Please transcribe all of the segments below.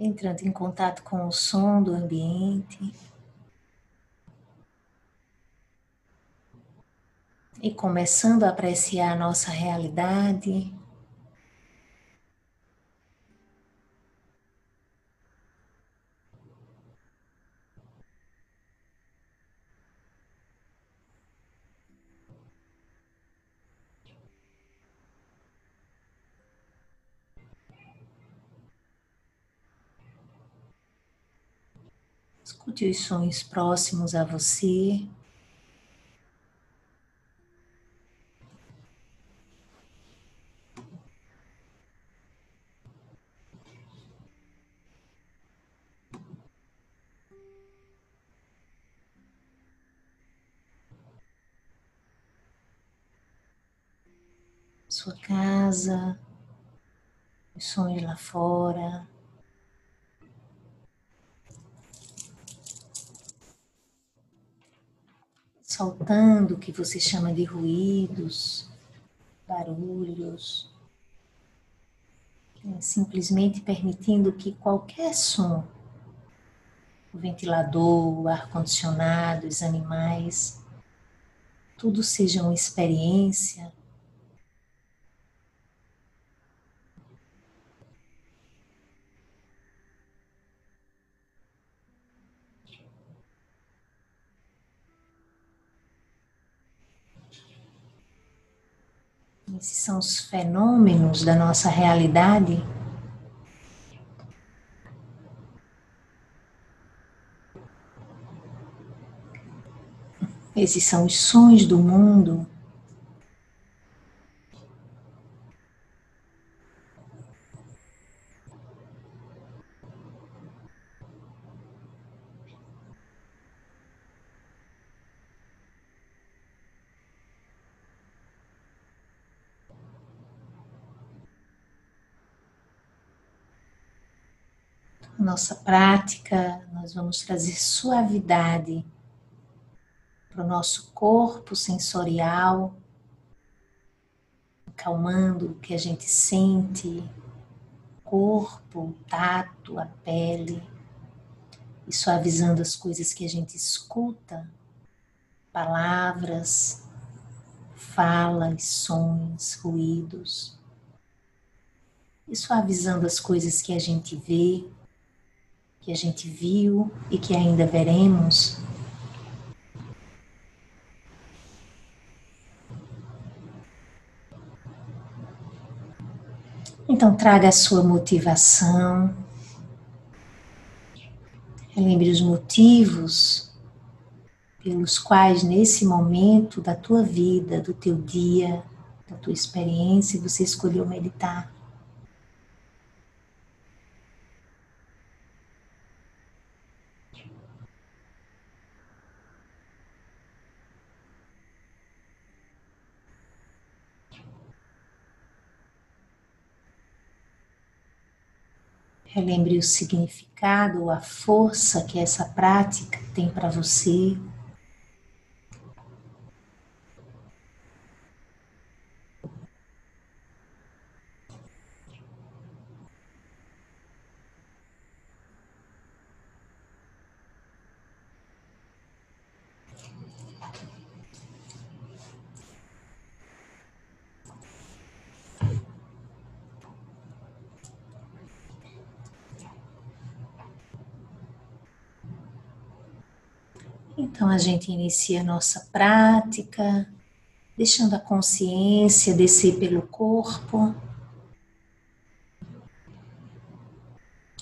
entrando em contato com o som do ambiente. E começando a apreciar a nossa realidade. Escute os sons próximos a você. Sua casa, os sons lá fora. Soltando o que você chama de ruídos, barulhos, é simplesmente permitindo que qualquer som, o ventilador, o ar-condicionado, os animais, tudo seja uma experiência Esses são os fenômenos da nossa realidade. Esses são os sons do mundo. Nossa prática, nós vamos trazer suavidade para o nosso corpo sensorial, acalmando o que a gente sente, corpo, o tato, a pele, e suavizando as coisas que a gente escuta, palavras, falas, sons, ruídos, e suavizando as coisas que a gente vê, que a gente viu e que ainda veremos. Então, traga a sua motivação. Relembre os motivos pelos quais, nesse momento da tua vida, do teu dia, da tua experiência, você escolheu meditar. Relembre o significado, a força que essa prática tem para você. Então a gente inicia a nossa prática, deixando a consciência descer pelo corpo.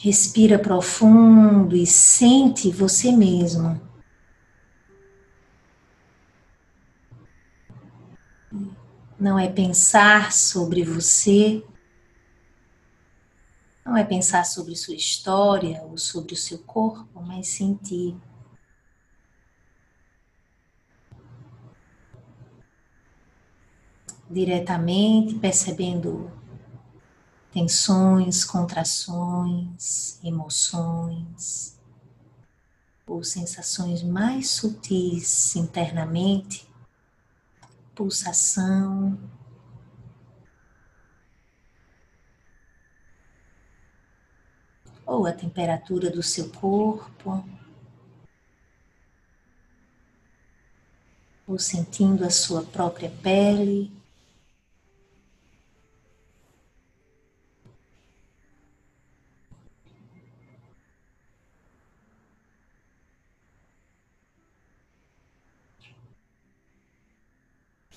Respira profundo e sente você mesmo. Não é pensar sobre você, não é pensar sobre sua história ou sobre o seu corpo, mas sentir. Diretamente, percebendo tensões, contrações, emoções ou sensações mais sutis internamente, pulsação. ou a temperatura do seu corpo, ou sentindo a sua própria pele.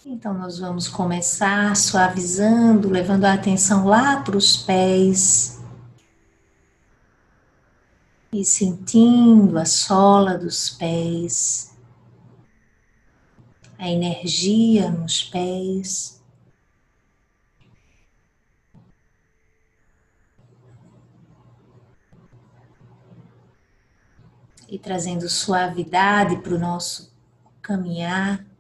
Então, nós vamos começar suavizando, levando a atenção lá para os pés e sentindo a sola dos pés, a energia nos pés. E trazendo suavidade para o nosso caminhar.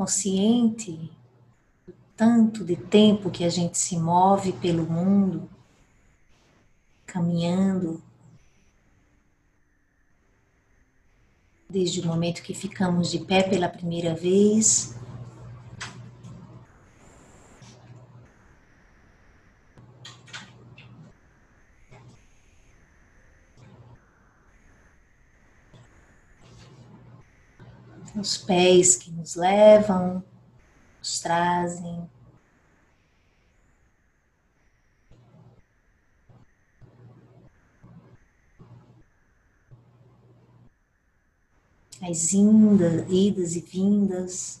Consciente do tanto de tempo que a gente se move pelo mundo, caminhando, desde o momento que ficamos de pé pela primeira vez. Os pés que nos levam, nos trazem. As indas, idas e vindas.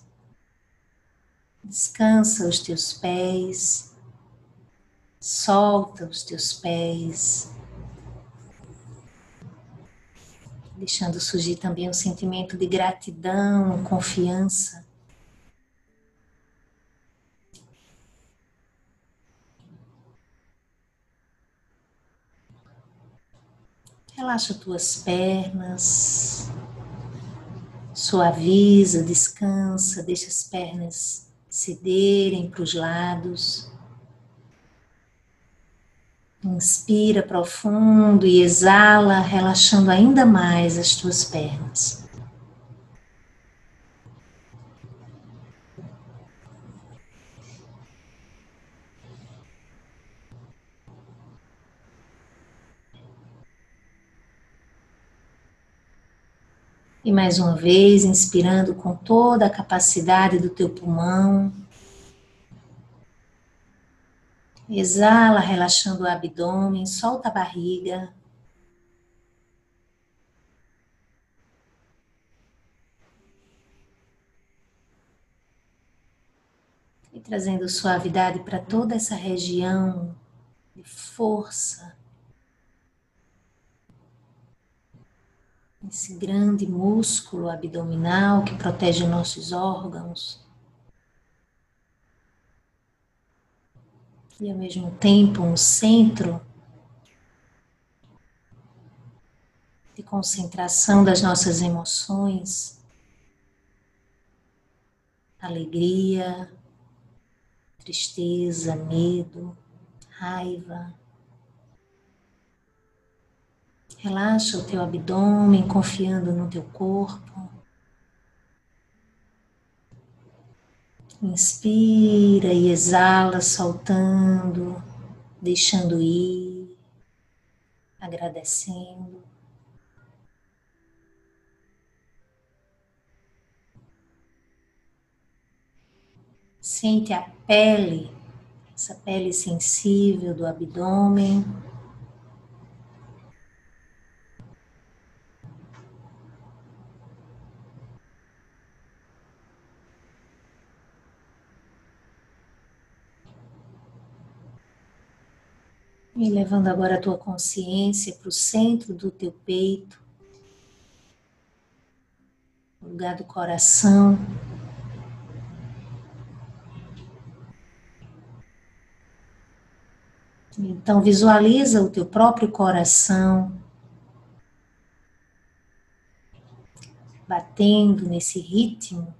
Descansa os teus pés, solta os teus pés. Deixando surgir também um sentimento de gratidão, confiança. Relaxa tuas pernas, suaviza, descansa, deixa as pernas cederem para os lados. Inspira profundo e exala, relaxando ainda mais as tuas pernas. E mais uma vez, inspirando com toda a capacidade do teu pulmão. Exala, relaxando o abdômen, solta a barriga. E trazendo suavidade para toda essa região de força. Esse grande músculo abdominal que protege nossos órgãos. E ao mesmo tempo um centro de concentração das nossas emoções, alegria, tristeza, medo, raiva. Relaxa o teu abdômen, confiando no teu corpo. Inspira e exala, soltando, deixando ir, agradecendo. Sente a pele, essa pele sensível do abdômen. E levando agora a tua consciência para o centro do teu peito, lugar do coração. Então visualiza o teu próprio coração batendo nesse ritmo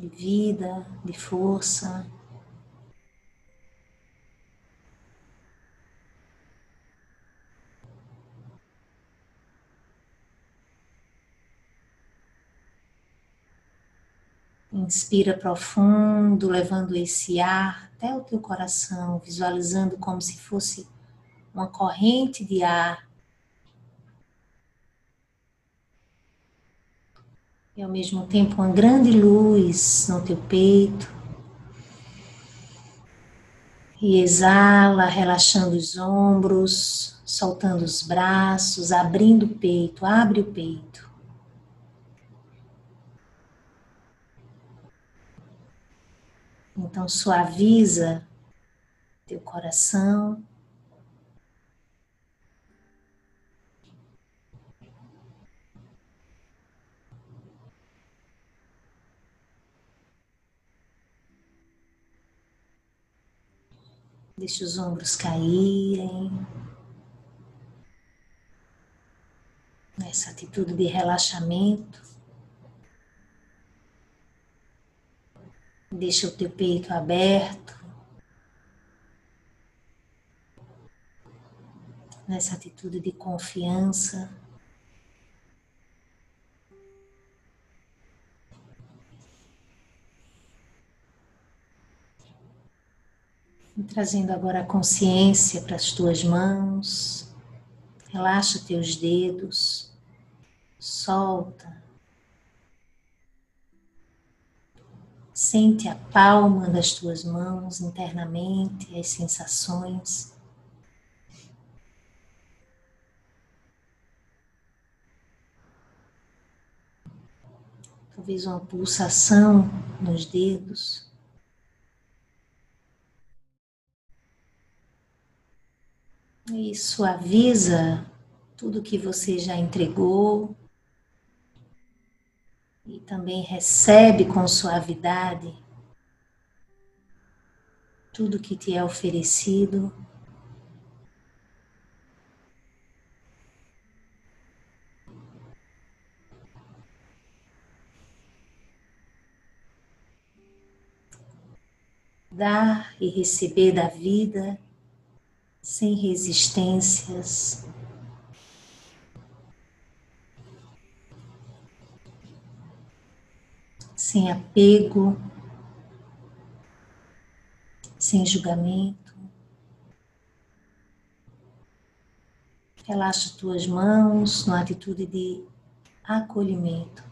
de vida, de força. Inspira profundo, levando esse ar até o teu coração, visualizando como se fosse uma corrente de ar E ao mesmo tempo uma grande luz no teu peito. E exala, relaxando os ombros, soltando os braços, abrindo o peito, abre o peito. Então suaviza teu coração. Deixe os ombros caírem. Nessa atitude de relaxamento. Deixa o teu peito aberto. Nessa atitude de confiança. Trazendo agora a consciência para as tuas mãos. Relaxa teus dedos. Solta. Sente a palma das tuas mãos internamente, as sensações. Talvez uma pulsação nos dedos. E suaviza tudo que você já entregou. E também recebe com suavidade tudo que te é oferecido. Dar e receber da vida sem resistências. Sem apego, sem julgamento. Relaxa tuas mãos numa atitude de acolhimento.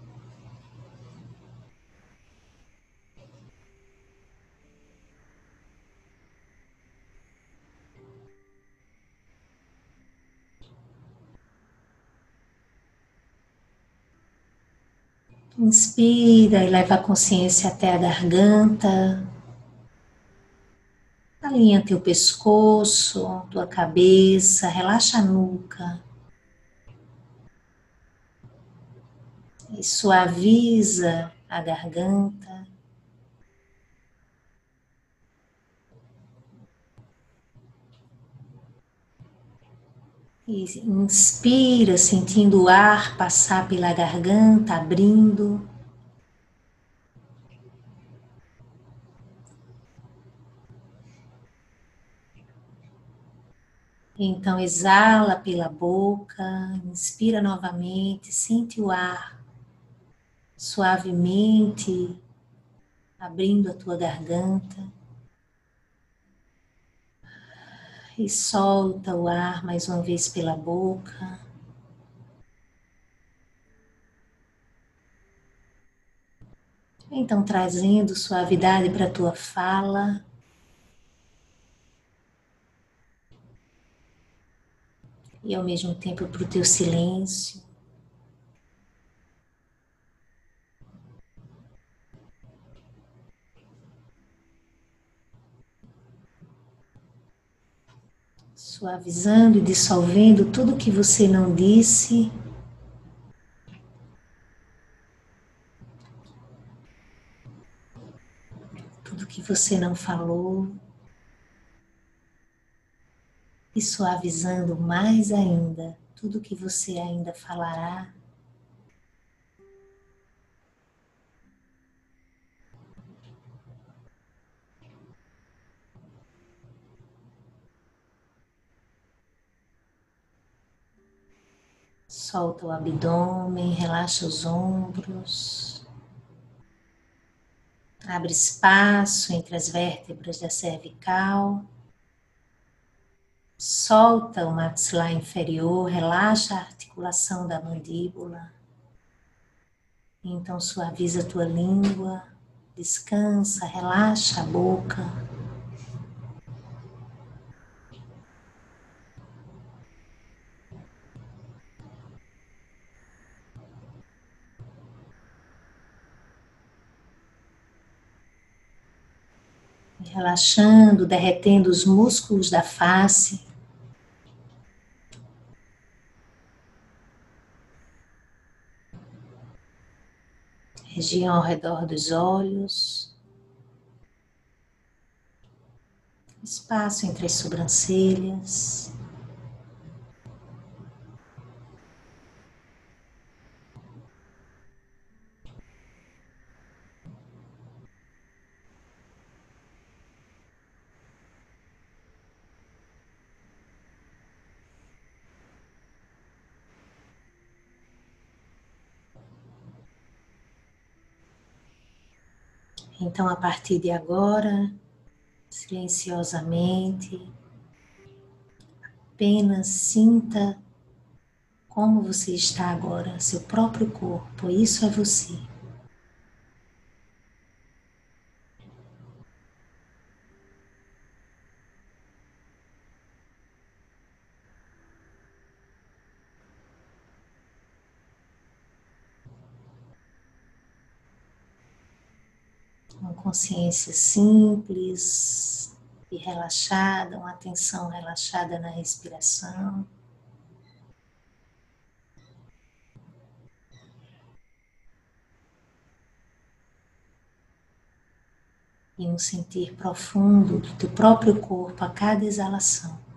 Inspira e leva a consciência até a garganta. Alinha teu pescoço, tua cabeça, relaxa a nuca. E suaviza a garganta. E inspira, sentindo o ar passar pela garganta, abrindo. Então exala pela boca, inspira novamente, sente o ar suavemente abrindo a tua garganta. E solta o ar mais uma vez pela boca. Então, trazendo suavidade para a tua fala. E ao mesmo tempo para o teu silêncio. Suavizando e dissolvendo tudo que você não disse. Tudo que você não falou. E suavizando mais ainda tudo que você ainda falará. Solta o abdômen, relaxa os ombros. Abre espaço entre as vértebras da cervical. Solta o maxilar inferior, relaxa a articulação da mandíbula. Então suaviza a tua língua, descansa, relaxa a boca. Relaxando, derretendo os músculos da face. Região ao redor dos olhos. Espaço entre as sobrancelhas. Então, a partir de agora, silenciosamente, apenas sinta como você está agora, seu próprio corpo, isso é você. Consciência simples e relaxada, uma atenção relaxada na respiração. E um sentir profundo do teu próprio corpo a cada exalação.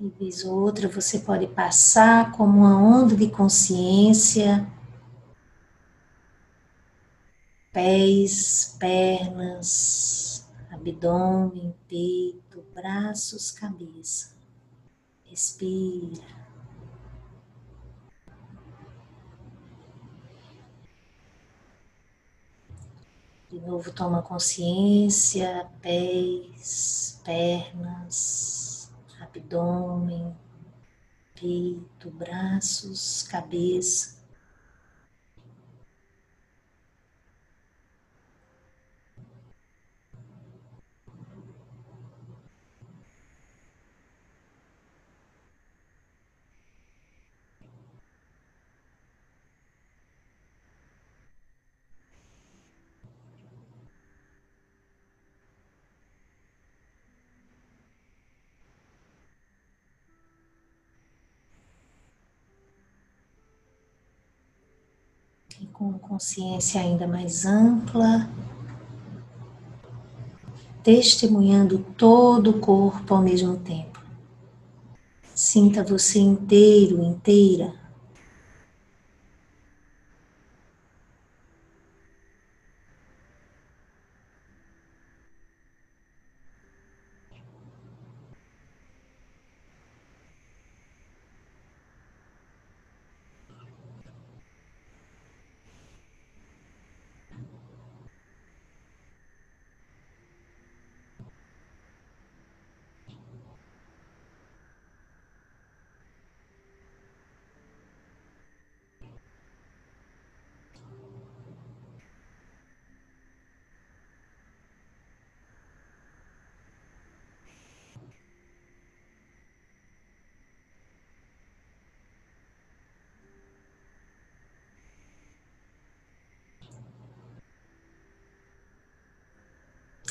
E vez ou outra você pode passar como uma onda de consciência, pés, pernas, abdômen, peito, braços, cabeça. Respira. De novo, toma consciência, pés, pernas, abdômen, peito, braços, cabeça. com consciência ainda mais ampla, testemunhando todo o corpo ao mesmo tempo. Sinta você inteiro, inteira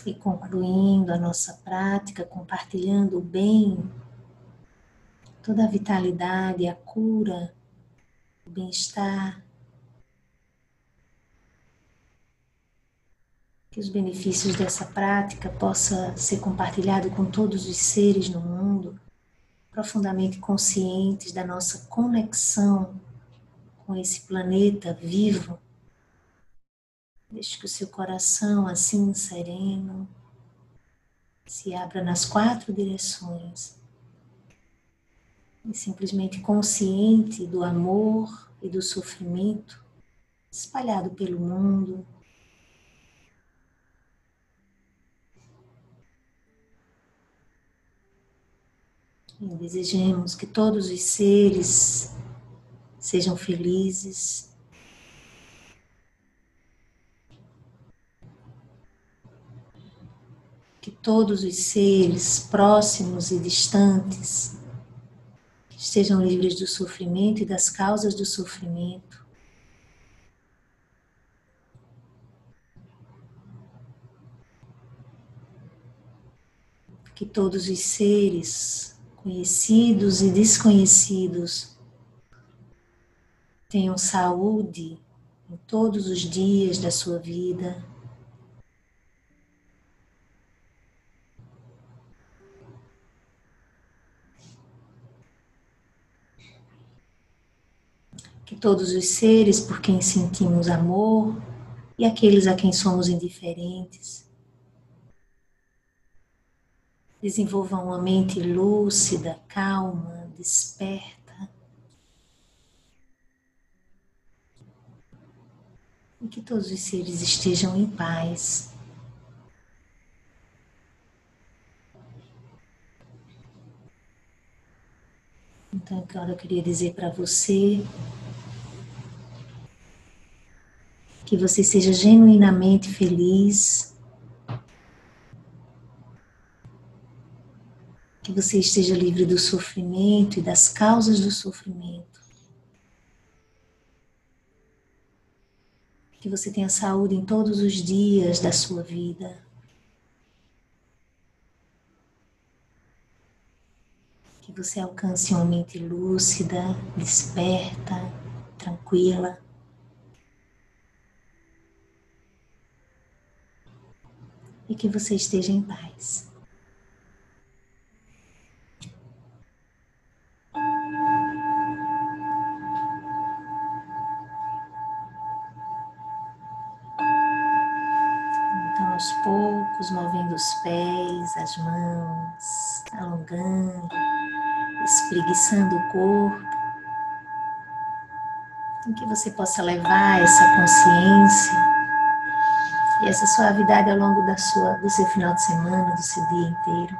E concluindo a nossa prática, compartilhando o bem, toda a vitalidade, a cura, o bem-estar, que os benefícios dessa prática possa ser compartilhado com todos os seres no mundo, profundamente conscientes da nossa conexão com esse planeta vivo Deixe que o seu coração, assim sereno, se abra nas quatro direções. E simplesmente consciente do amor e do sofrimento espalhado pelo mundo. E desejemos que todos os seres sejam felizes, que todos os seres próximos e distantes estejam livres do sofrimento e das causas do sofrimento. Que todos os seres, conhecidos e desconhecidos, tenham saúde em todos os dias da sua vida. Que todos os seres por quem sentimos amor e aqueles a quem somos indiferentes desenvolvam uma mente lúcida, calma, desperta. E que todos os seres estejam em paz. Então, agora eu queria dizer para você que você seja genuinamente feliz, que você esteja livre do sofrimento e das causas do sofrimento. Que você tenha saúde em todos os dias da sua vida. Que você alcance uma mente lúcida, desperta, tranquila. E que você esteja em paz. Então, aos poucos, movendo os pés, as mãos, alongando, espreguiçando o corpo, que você possa levar essa consciência e essa suavidade ao longo da sua, do seu final de semana, do seu dia inteiro.